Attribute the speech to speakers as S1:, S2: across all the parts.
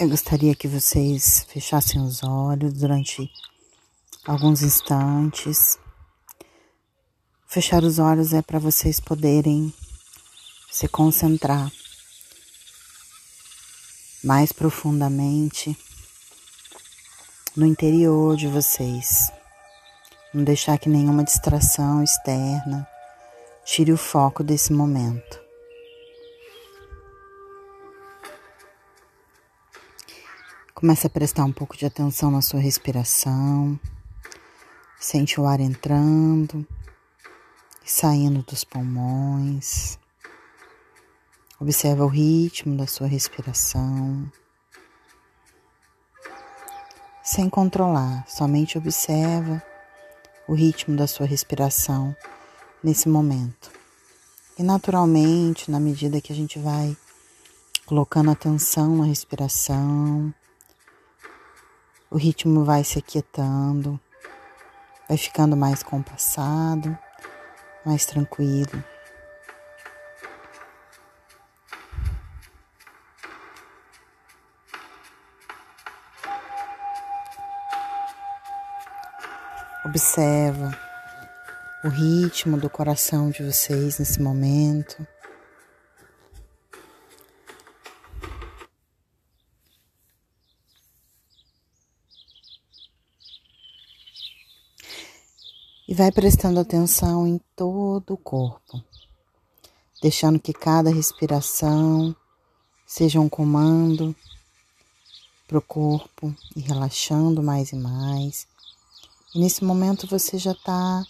S1: Eu gostaria que vocês fechassem os olhos durante alguns instantes. Fechar os olhos é para vocês poderem se concentrar mais profundamente no interior de vocês. Não deixar que nenhuma distração externa tire o foco desse momento. Comece a prestar um pouco de atenção na sua respiração. Sente o ar entrando e saindo dos pulmões. Observa o ritmo da sua respiração. Sem controlar, somente observa o ritmo da sua respiração nesse momento. E naturalmente, na medida que a gente vai colocando atenção na respiração, o ritmo vai se aquietando, vai ficando mais compassado, mais tranquilo. Observa o ritmo do coração de vocês nesse momento. Vai prestando atenção em todo o corpo, deixando que cada respiração seja um comando para o corpo e relaxando mais e mais. E nesse momento você já está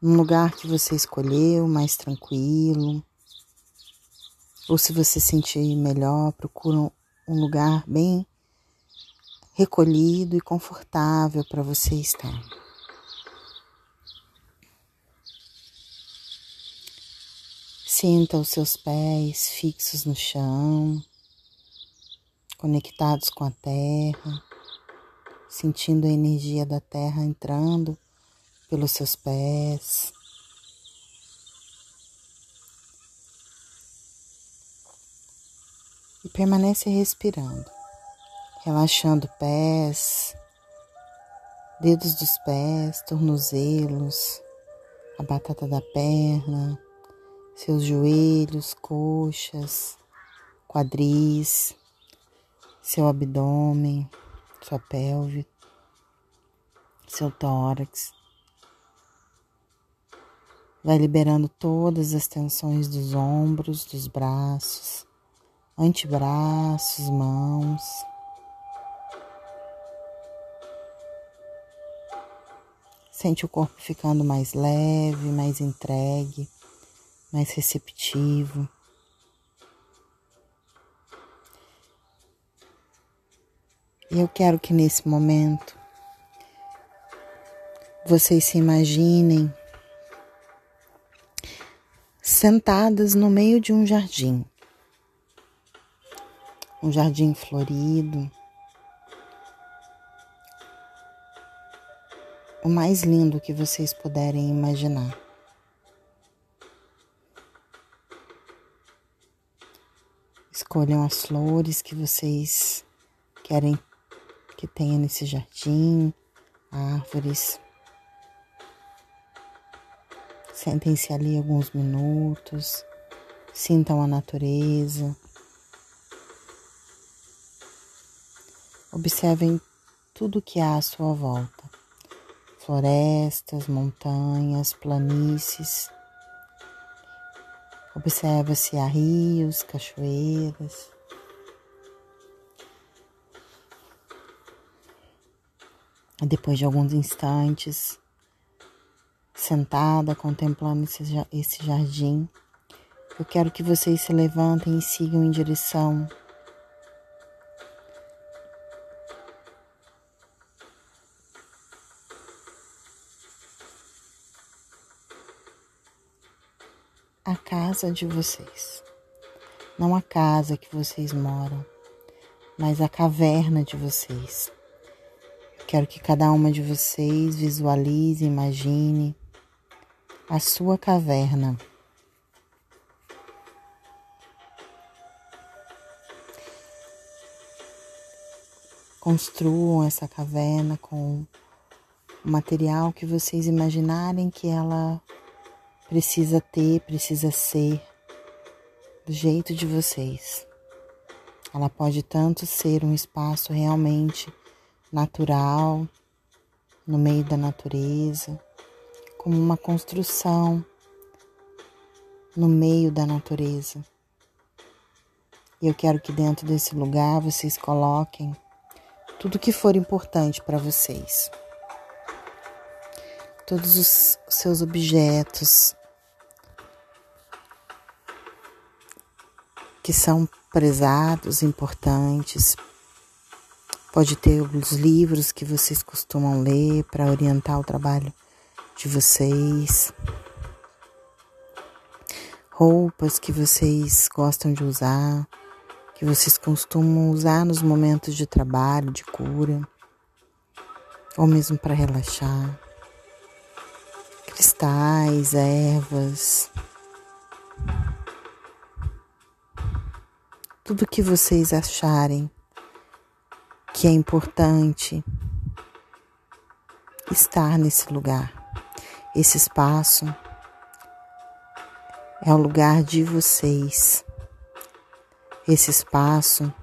S1: num lugar que você escolheu, mais tranquilo. Ou se você sentir melhor, procura um lugar bem recolhido e confortável para você estar. Sinta os seus pés fixos no chão, conectados com a terra, sentindo a energia da terra entrando pelos seus pés. E permanece respirando, relaxando pés, dedos dos pés, tornozelos, a batata da perna seus joelhos, coxas, quadris, seu abdômen, sua pelve, seu tórax. Vai liberando todas as tensões dos ombros, dos braços, antebraços, mãos. Sente o corpo ficando mais leve, mais entregue mais receptivo. E eu quero que nesse momento vocês se imaginem sentadas no meio de um jardim. Um jardim florido. O mais lindo que vocês puderem imaginar. Escolham as flores que vocês querem que tenha nesse jardim, árvores. Sentem-se ali alguns minutos, sintam a natureza. Observem tudo que há à sua volta: florestas, montanhas, planícies Observa se há rios, cachoeiras. Depois de alguns instantes, sentada contemplando esse jardim, eu quero que vocês se levantem e sigam em direção a casa de vocês. Não a casa que vocês moram, mas a caverna de vocês. Quero que cada uma de vocês visualize, imagine a sua caverna. construam essa caverna com o material que vocês imaginarem que ela precisa ter, precisa ser, do jeito de vocês. Ela pode tanto ser um espaço realmente natural, no meio da natureza, como uma construção no meio da natureza. E eu quero que dentro desse lugar vocês coloquem tudo que for importante para vocês. Todos os seus objetos que são prezados, importantes. Pode ter os livros que vocês costumam ler para orientar o trabalho de vocês. Roupas que vocês gostam de usar, que vocês costumam usar nos momentos de trabalho, de cura, ou mesmo para relaxar. Cristais, ervas, tudo que vocês acharem que é importante estar nesse lugar. Esse espaço é o lugar de vocês. Esse espaço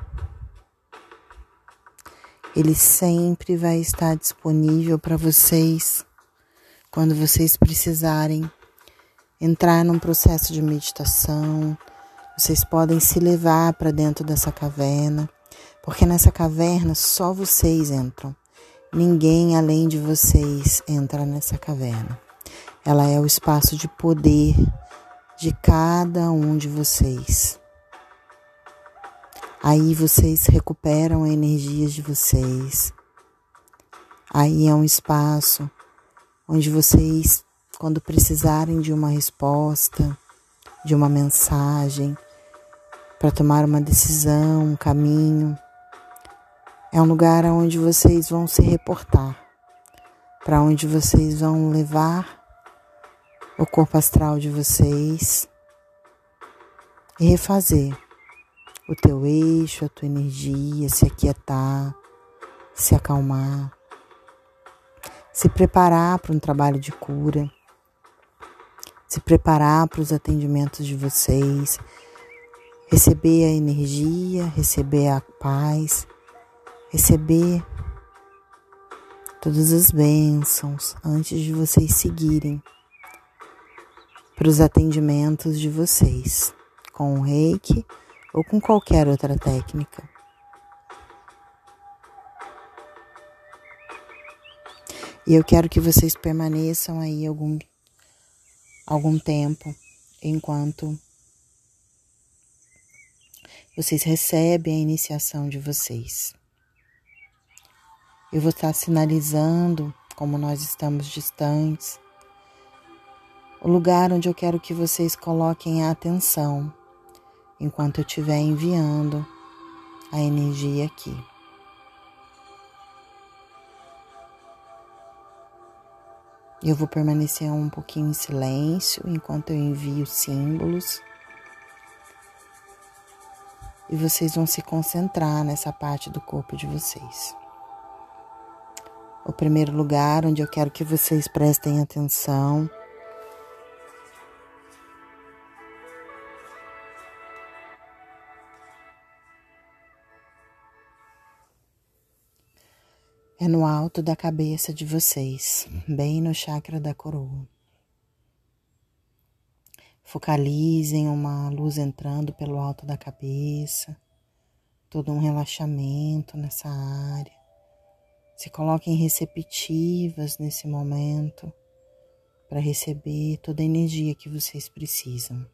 S1: ele sempre vai estar disponível para vocês quando vocês precisarem entrar num processo de meditação, vocês podem se levar para dentro dessa caverna, porque nessa caverna só vocês entram. Ninguém além de vocês entra nessa caverna. Ela é o espaço de poder de cada um de vocês. Aí vocês recuperam a energia de vocês. Aí é um espaço onde vocês, quando precisarem de uma resposta, de uma mensagem, para tomar uma decisão, um caminho. É um lugar onde vocês vão se reportar, para onde vocês vão levar o corpo astral de vocês e refazer o teu eixo, a tua energia, se aquietar, se acalmar, se preparar para um trabalho de cura, se preparar para os atendimentos de vocês, receber a energia, receber a paz, receber todas as bênçãos antes de vocês seguirem para os atendimentos de vocês, com o reiki ou com qualquer outra técnica. E eu quero que vocês permaneçam aí algum, algum tempo enquanto vocês recebem a iniciação de vocês. Eu vou estar sinalizando, como nós estamos distantes, o lugar onde eu quero que vocês coloquem a atenção enquanto eu estiver enviando a energia aqui. Eu vou permanecer um pouquinho em silêncio enquanto eu envio símbolos e vocês vão se concentrar nessa parte do corpo de vocês. O primeiro lugar onde eu quero que vocês prestem atenção é no alto da cabeça de vocês, bem no chakra da coroa. Focalizem uma luz entrando pelo alto da cabeça, todo um relaxamento nessa área. Se coloquem receptivas nesse momento para receber toda a energia que vocês precisam.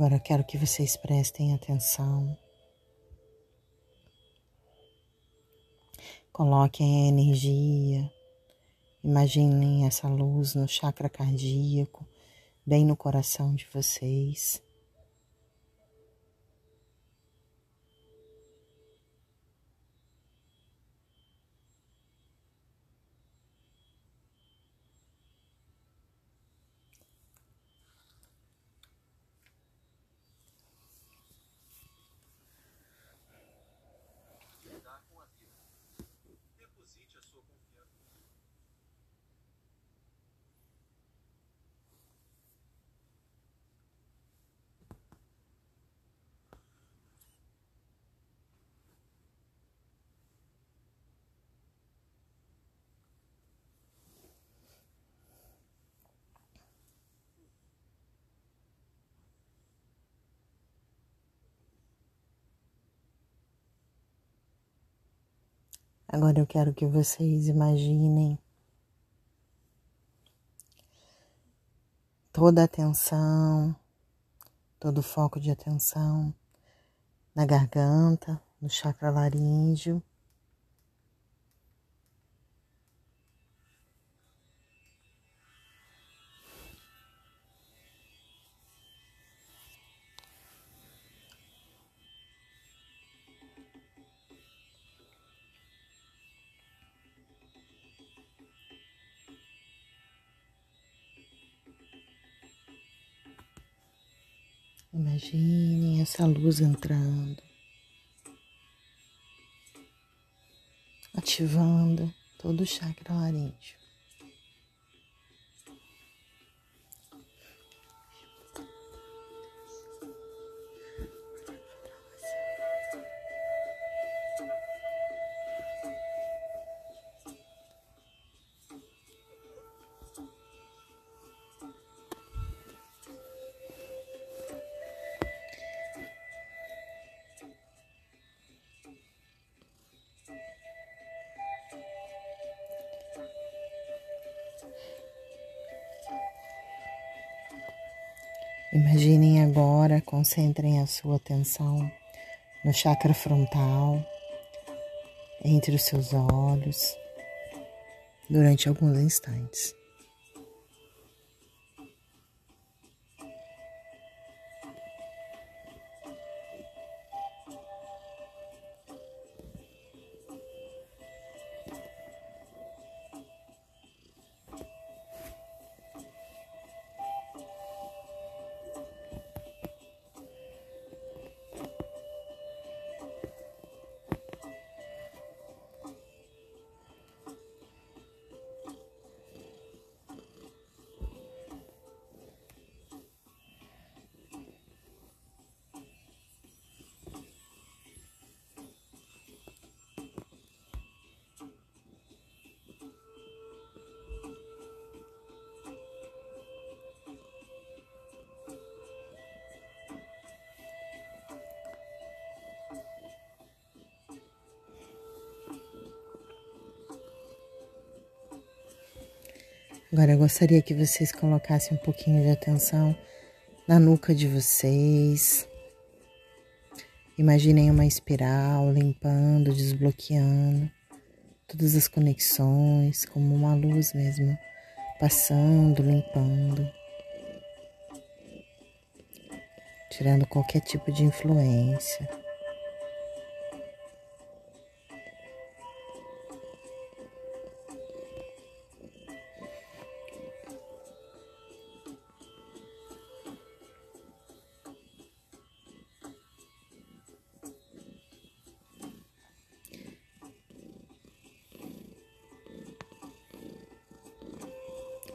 S1: Agora quero que vocês prestem atenção. Coloquem a energia, imaginem essa luz no chakra cardíaco, bem no coração de vocês. Agora eu quero que vocês imaginem toda a atenção, todo o foco de atenção na garganta, no chakra laríngeo. Imaginem essa luz entrando, ativando todo o chakra laríngeo. Imaginem agora, concentrem a sua atenção no chakra frontal, entre os seus olhos, durante alguns instantes. Agora eu gostaria que vocês colocassem um pouquinho de atenção na nuca de vocês. Imaginem uma espiral limpando, desbloqueando todas as conexões, como uma luz mesmo, passando, limpando, tirando qualquer tipo de influência.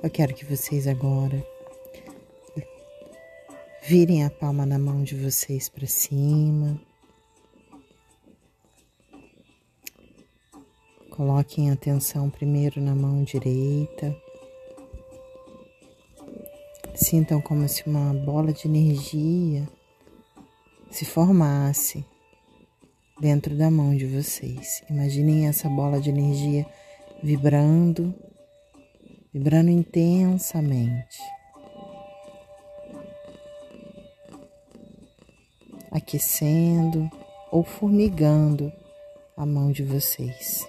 S1: Eu quero que vocês agora virem a palma na mão de vocês para cima. Coloquem atenção primeiro na mão direita. Sintam como se uma bola de energia se formasse dentro da mão de vocês. Imaginem essa bola de energia vibrando vibrando intensamente. Aquecendo ou formigando a mão de vocês.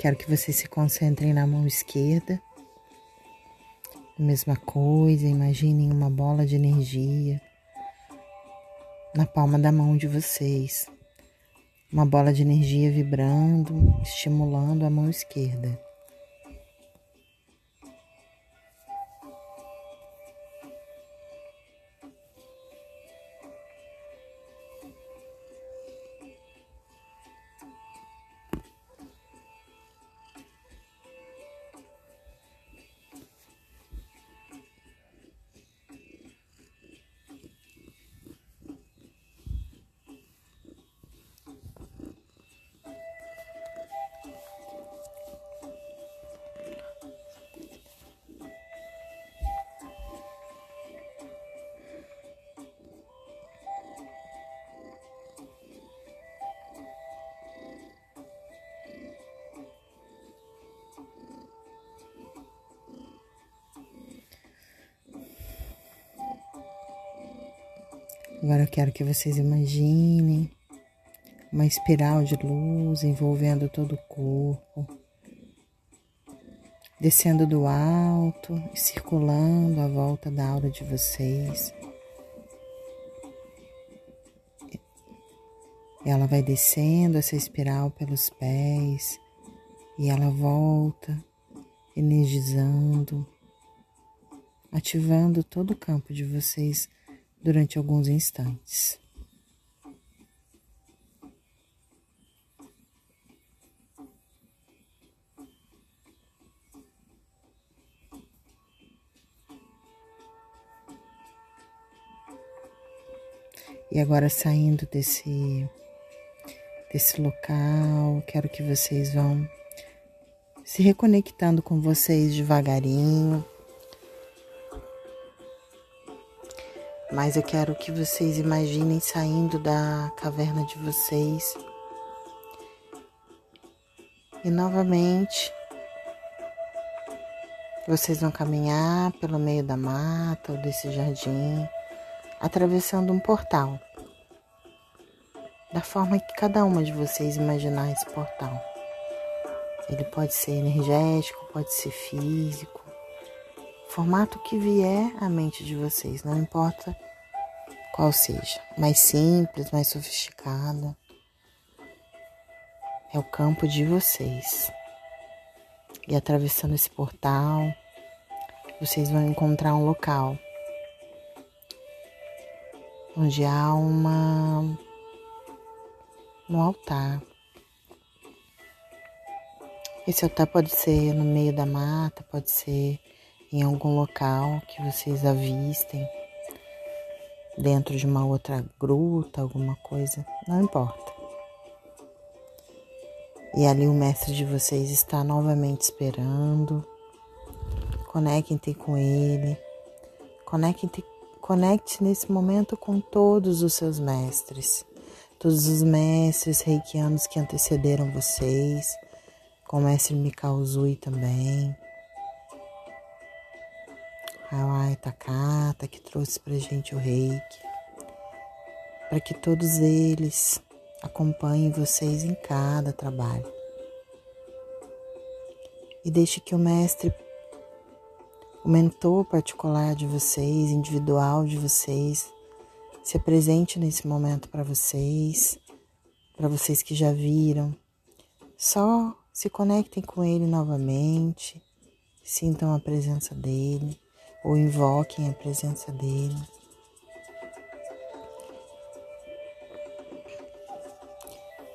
S1: Quero que vocês se concentrem na mão esquerda. Mesma coisa, imaginem uma bola de energia na palma da mão de vocês. Uma bola de energia vibrando, estimulando a mão esquerda. Agora eu quero que vocês imaginem uma espiral de luz envolvendo todo o corpo, descendo do alto e circulando à volta da aura de vocês. Ela vai descendo essa espiral pelos pés e ela volta, energizando, ativando todo o campo de vocês durante alguns instantes. E agora saindo desse desse local, quero que vocês vão se reconectando com vocês devagarinho, Mas eu quero que vocês imaginem saindo da caverna de vocês. E novamente vocês vão caminhar pelo meio da mata ou desse jardim, atravessando um portal. Da forma que cada uma de vocês imaginar esse portal. Ele pode ser energético, pode ser físico, formato que vier à mente de vocês, não importa qual seja, mais simples, mais sofisticada. É o campo de vocês. E atravessando esse portal, vocês vão encontrar um local onde há uma um altar. Esse altar pode ser no meio da mata, pode ser em algum local que vocês avistem, dentro de uma outra gruta, alguma coisa, não importa. E ali o mestre de vocês está novamente esperando. Conectem-se com ele. Conectem-se conecte nesse momento com todos os seus mestres, todos os mestres reikianos que antecederam vocês, com o mestre Mikao Zui também. Hawaii Takata, que trouxe pra gente o reiki, para que todos eles acompanhem vocês em cada trabalho. E deixe que o mestre, o mentor particular de vocês, individual de vocês, se apresente nesse momento para vocês, para vocês que já viram. Só se conectem com ele novamente, sintam a presença dele ou invoquem a presença dele.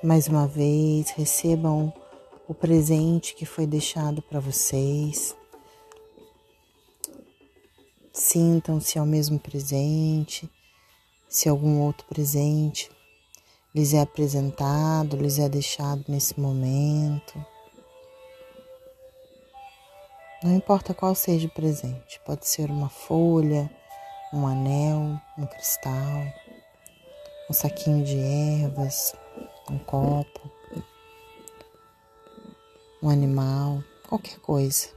S1: Mais uma vez, recebam o presente que foi deixado para vocês. Sintam-se ao mesmo presente, se algum outro presente lhes é apresentado, lhes é deixado nesse momento. Não importa qual seja o presente, pode ser uma folha, um anel, um cristal, um saquinho de ervas, um copo, um animal, qualquer coisa.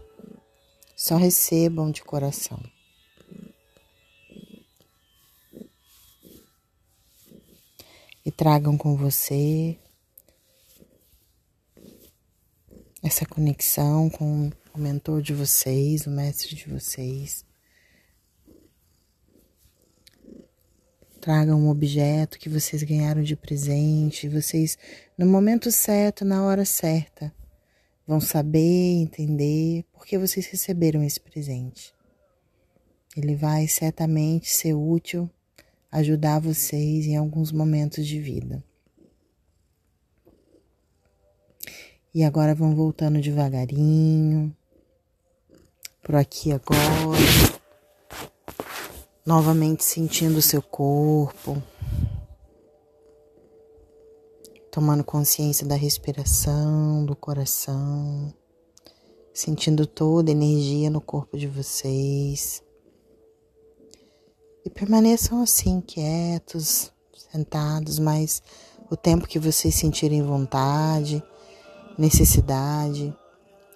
S1: Só recebam de coração. E tragam com você essa conexão com o mentor de vocês, o mestre de vocês. Tragam um objeto que vocês ganharam de presente, vocês, no momento certo, na hora certa, vão saber, entender por que vocês receberam esse presente. Ele vai certamente ser útil, ajudar vocês em alguns momentos de vida. E agora vão voltando devagarinho, por aqui agora, novamente sentindo o seu corpo tomando consciência da respiração, do coração, sentindo toda a energia no corpo de vocês. E permaneçam assim, quietos, sentados, mas o tempo que vocês sentirem vontade, necessidade.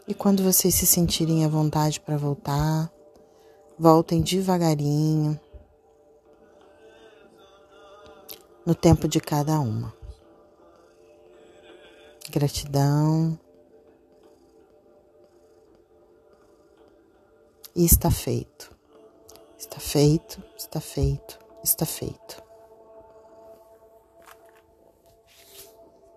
S1: E quando vocês se sentirem à vontade para voltar, voltem devagarinho, no tempo de cada uma. Gratidão. E está feito. Está feito, está feito, está feito.